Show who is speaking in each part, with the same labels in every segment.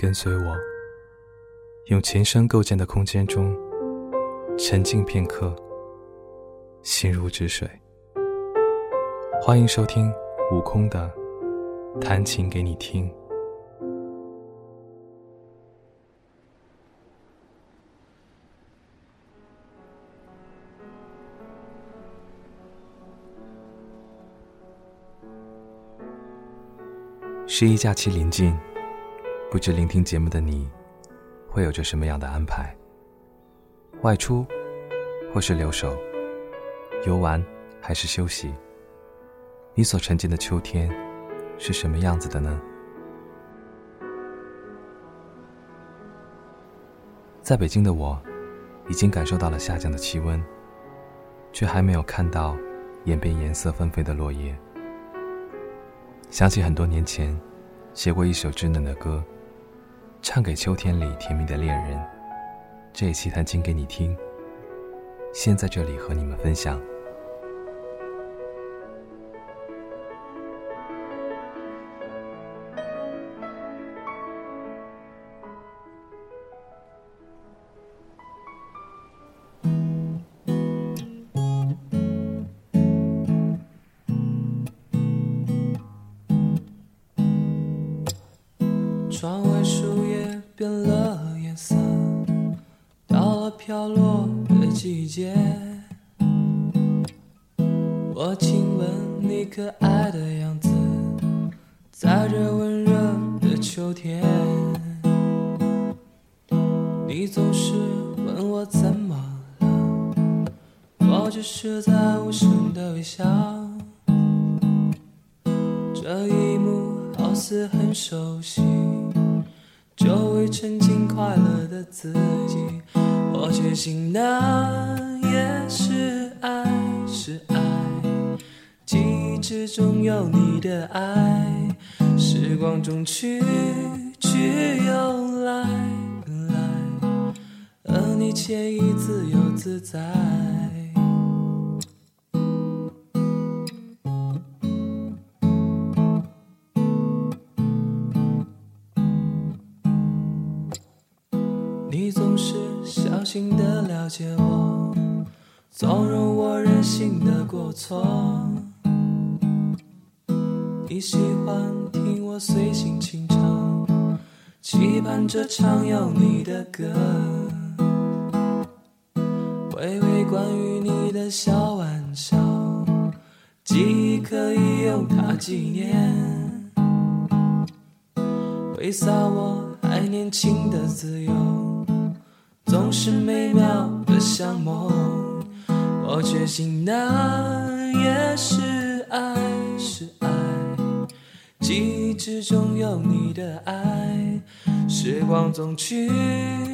Speaker 1: 跟随我，用琴声构建的空间中沉静片刻，心如止水。欢迎收听悟空的弹琴给你听。十一假期临近。不知聆听节目的你，会有着什么样的安排？外出，或是留守，游玩，还是休息？你所沉浸的秋天，是什么样子的呢？在北京的我，已经感受到了下降的气温，却还没有看到眼边颜色纷飞的落叶。想起很多年前，写过一首稚嫩的歌。唱给秋天里甜蜜的恋人，这一期弹琴给你听。先在这里和你们分享。
Speaker 2: 窗外树变了颜色，到了飘落的季节。我亲吻你可爱的样子，在这温热的秋天。你总是问我怎么了，我只是在无声的微笑。这一幕好似很熟悉。周围沉浸快乐的自己，我确信那也是爱，是爱。记忆之中有你的爱，时光中去去又来来，而你惬意自由自在。心的了解我，纵容我任性的过错。你喜欢听我随性轻唱，期盼着唱有你的歌。微微关于你的小玩笑，记忆可以用它纪念。挥洒我还年轻的自由。总是美妙的像梦，我确信那也是爱，是爱。记忆之中有你的爱，时光总去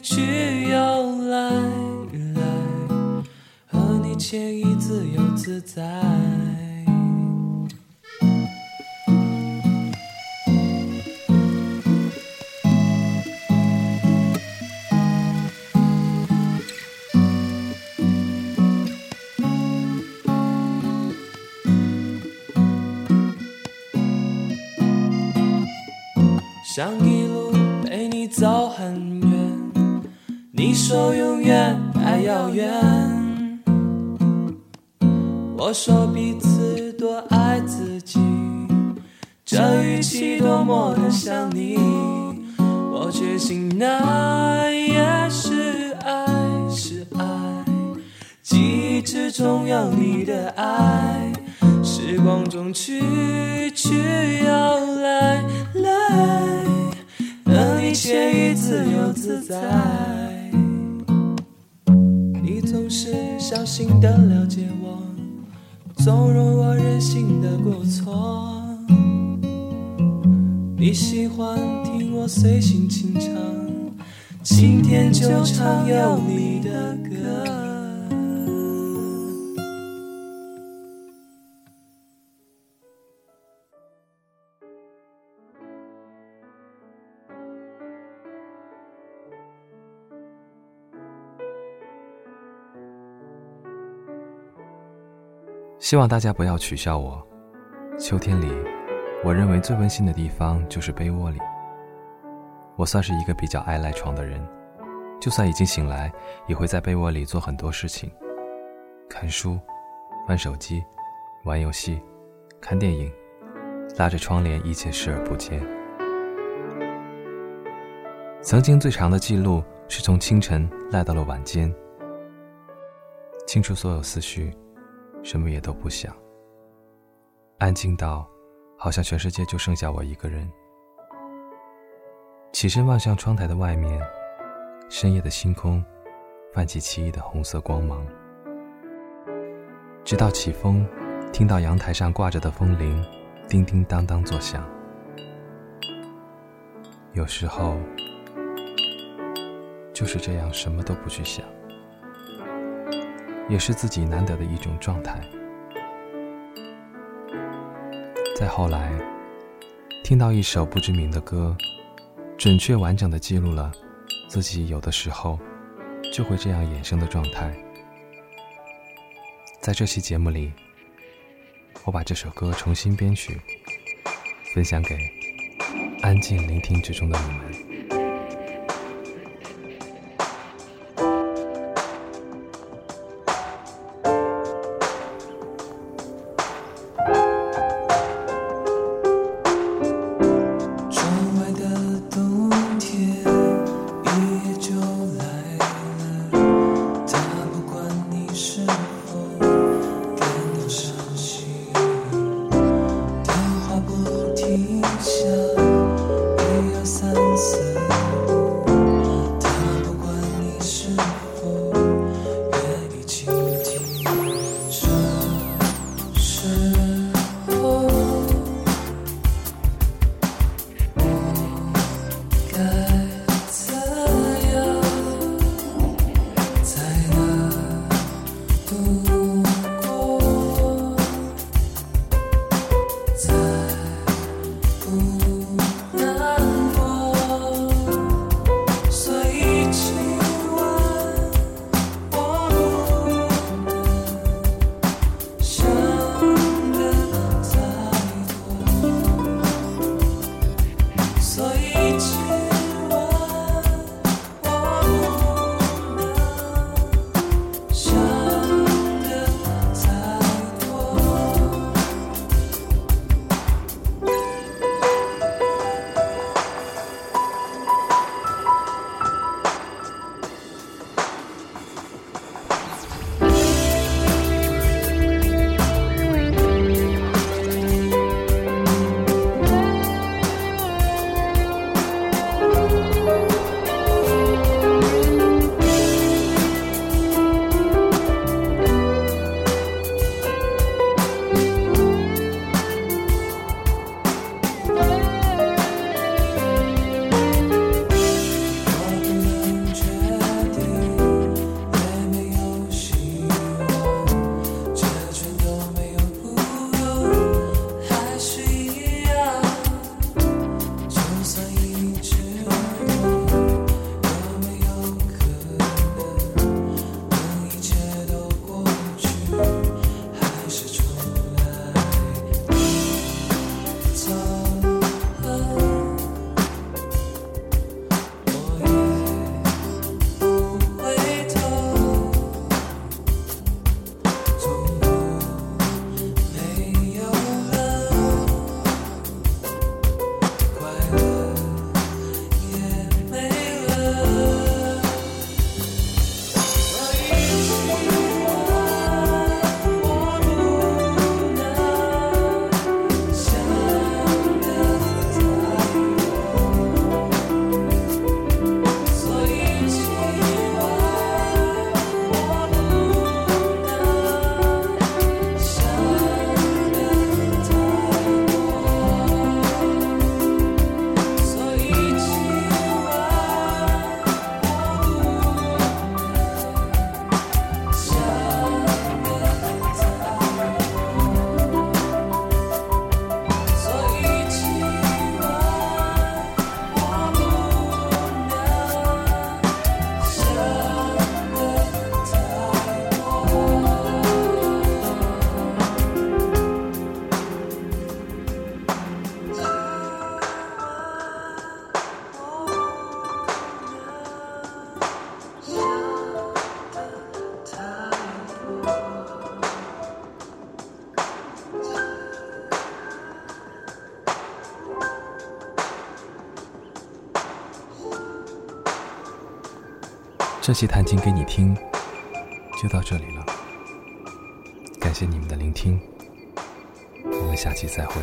Speaker 2: 去又来来，和你惬意自由自在。想一路陪你走很远，你说永远太遥远。我说彼此多爱自己，这语气多么的像你。我确信那也是爱，是爱。记忆之中有你的爱，时光中去去自在，你总是小心的了解我，纵容我任性的过错。你喜欢听我随性轻唱，今天就唱有你的歌。
Speaker 1: 希望大家不要取笑我。秋天里，我认为最温馨的地方就是被窝里。
Speaker 2: 我算是一个比较爱赖床的人，就算已经醒来，也会在被窝里做很多事情：看书、玩手机、玩游戏、看电影，拉着窗帘，一切视而不见。曾经最长的记录是从清晨赖到了晚间，清除所有思绪，什么也都不想，安静到好像全世界就剩下我一个人。起身望向窗台的外面，深夜的星空泛起奇异的红色光芒。直到起风，听到阳台上挂着的风铃叮叮当当作响。有时候就是这样，什么都不去想，也是自己难得的一种状态。再后来，听到一首不知名的歌。准确完整的记录了自己有的时候就会这样衍生的状态。在这期节目里，我把这首歌重新编曲，分享给安静聆听之中的你们。
Speaker 1: 这期弹琴给你听，就到这里了。感谢你们的聆听，我们下期再会。